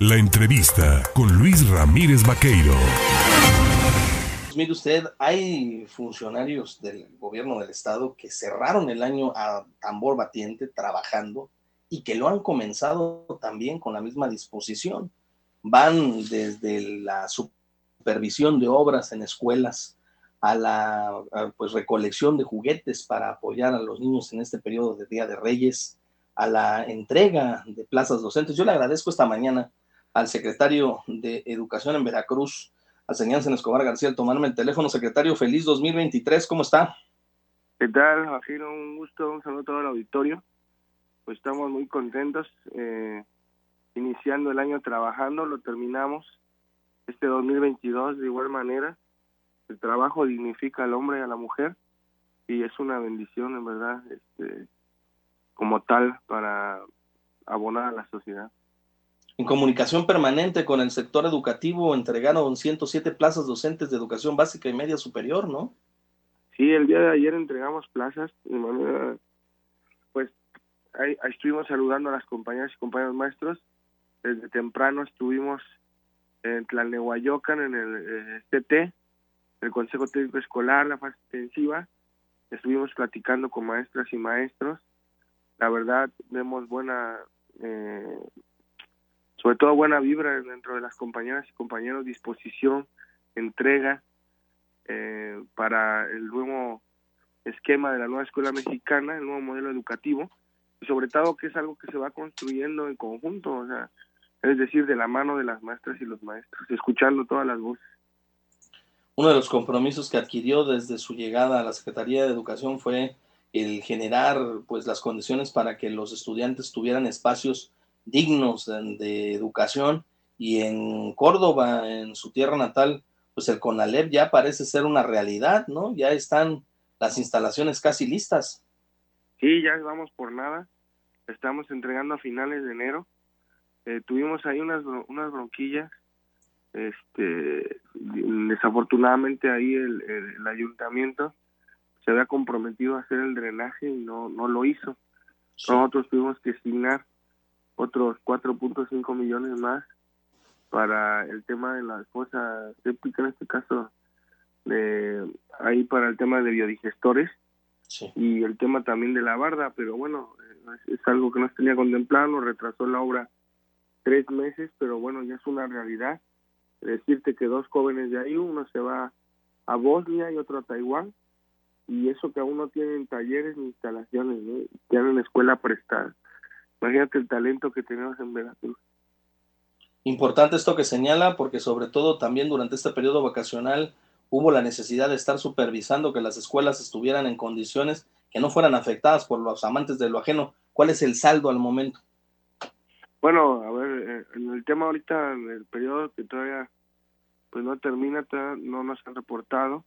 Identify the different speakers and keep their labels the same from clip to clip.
Speaker 1: La entrevista con Luis Ramírez Vaqueiro.
Speaker 2: Mire usted, hay funcionarios del gobierno del estado que cerraron el año a tambor batiente trabajando y que lo han comenzado también con la misma disposición. Van desde la supervisión de obras en escuelas a la pues, recolección de juguetes para apoyar a los niños en este periodo de Día de Reyes, a la entrega de plazas docentes. Yo le agradezco esta mañana al secretario de Educación en Veracruz, al señor Escobar García, tomarme el teléfono. Secretario, feliz 2023, ¿cómo está?
Speaker 3: ¿Qué tal, Bajiro? Un gusto, un saludo a todo el auditorio. Pues estamos muy contentos, eh, iniciando el año trabajando, lo terminamos este 2022 de igual manera. El trabajo dignifica al hombre y a la mujer y es una bendición, en verdad, este, como tal, para abonar a la sociedad
Speaker 2: en comunicación permanente con el sector educativo, entregaron 107 plazas docentes de educación básica y media superior, ¿no?
Speaker 3: Sí, el día de ayer entregamos plazas de manera, pues ahí, estuvimos saludando a las compañeras y compañeros maestros. Desde temprano estuvimos en Tlalnehuayocan, en el eh, el Consejo Técnico Escolar, la fase intensiva. Estuvimos platicando con maestras y maestros. La verdad, vemos buena eh, sobre todo buena vibra dentro de las compañeras y compañeros, disposición, entrega eh, para el nuevo esquema de la nueva escuela mexicana, el nuevo modelo educativo, y sobre todo que es algo que se va construyendo en conjunto, o sea, es decir, de la mano de las maestras y los maestros, escuchando todas las voces.
Speaker 2: Uno de los compromisos que adquirió desde su llegada a la Secretaría de Educación fue el generar pues las condiciones para que los estudiantes tuvieran espacios dignos de, educación y en Córdoba, en su tierra natal, pues el CONALEP ya parece ser una realidad, ¿no? Ya están las instalaciones casi listas.
Speaker 3: Sí, ya vamos por nada. Estamos entregando a finales de enero. Eh, tuvimos ahí unas, unas bronquillas. Este, desafortunadamente ahí el, el, ayuntamiento se había comprometido a hacer el drenaje y no, no lo hizo. Nosotros tuvimos que asignar otros 4.5 millones más para el tema de la fosa séptica, en este caso, de, ahí para el tema de biodigestores y el tema también de la barda, pero bueno, es, algo que no se tenía contemplado, retrasó la obra tres meses, pero bueno, ya es una realidad. Decirte que dos jóvenes de ahí, uno se va a Bosnia y otro a Taiwán, y eso que aún no tienen talleres ni instalaciones, ¿no? tienen escuela prestada. Imagínate el talento que tenemos en Veracruz.
Speaker 2: Importante esto que señala, porque sobre todo también durante este periodo vacacional hubo la necesidad de estar supervisando que las escuelas estuvieran en condiciones que no fueran afectadas por los amantes de lo ajeno. ¿Cuál es el saldo al momento?
Speaker 3: Bueno, a ver, eh, en el tema ahorita, en el periodo que todavía pues no termina, no nos han reportado.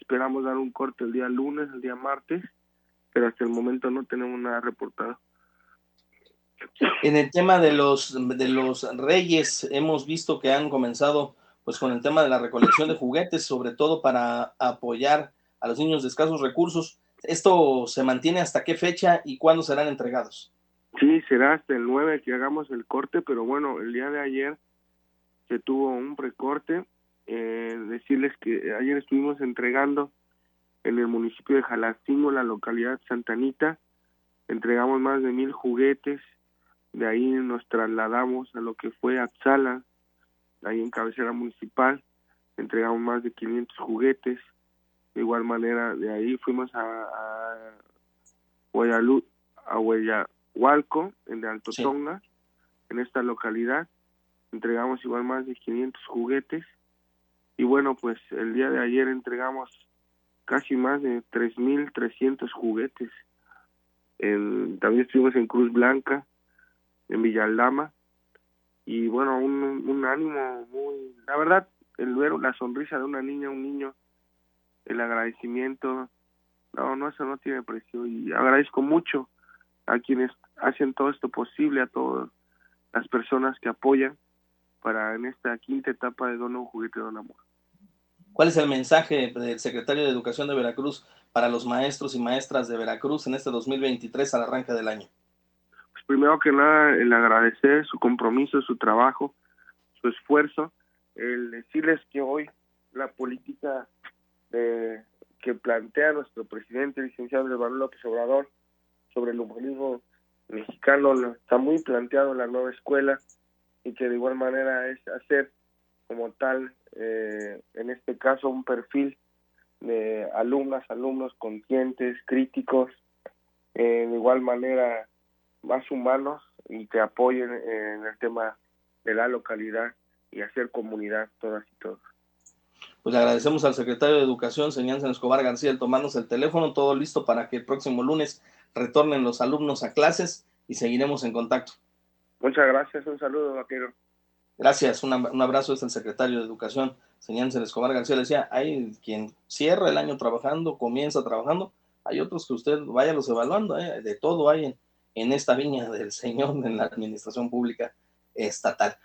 Speaker 3: Esperamos dar un corte el día lunes, el día martes, pero hasta el momento no tenemos nada reportado.
Speaker 2: En el tema de los, de los reyes, hemos visto que han comenzado pues con el tema de la recolección de juguetes, sobre todo para apoyar a los niños de escasos recursos. ¿Esto se mantiene hasta qué fecha y cuándo serán entregados?
Speaker 3: Sí, será hasta el 9 que hagamos el corte, pero bueno, el día de ayer se tuvo un precorte. Eh, decirles que ayer estuvimos entregando en el municipio de Jalacingo, la localidad Santanita, entregamos más de mil juguetes, de ahí nos trasladamos a lo que fue Atzala, ahí en cabecera municipal, entregamos más de 500 juguetes, de igual manera de ahí fuimos a, a a Huayahualco, en de Alto Tonga, en esta localidad, entregamos igual más de 500 juguetes, y bueno, pues el día de ayer entregamos casi más de 3.300 juguetes. En, también estuvimos en Cruz Blanca, en Villaldama y bueno un, un ánimo muy la verdad el ver la sonrisa de una niña un niño el agradecimiento no no eso no tiene precio y agradezco mucho a quienes hacen todo esto posible a todas las personas que apoyan para en esta quinta etapa de Don un juguete Don Amor.
Speaker 2: ¿Cuál es el mensaje del secretario de Educación de Veracruz para los maestros y maestras de Veracruz en este 2023 al arranque del año?
Speaker 3: Primero que nada, el agradecer su compromiso, su trabajo, su esfuerzo, el decirles que hoy la política de, que plantea nuestro presidente, licenciado Manuel López Obrador, sobre el humanismo mexicano está muy planteado en la nueva escuela y que de igual manera es hacer como tal, eh, en este caso, un perfil de alumnas, alumnos conscientes, críticos, eh, de igual manera más humanos y que apoyen en el tema de la localidad y hacer comunidad todas y todos.
Speaker 2: Pues le agradecemos al secretario de Educación, señor Escobar García, el tomarnos el teléfono, todo listo para que el próximo lunes retornen los alumnos a clases y seguiremos en contacto.
Speaker 3: Muchas gracias, un saludo, vaquero.
Speaker 2: Gracias, un, abrazo es el secretario de Educación, señor Escobar García. Le decía, hay quien cierra el año trabajando, comienza trabajando, hay otros que usted vaya los evaluando, ¿eh? de todo hay en, en esta viña del señor en la administración pública estatal.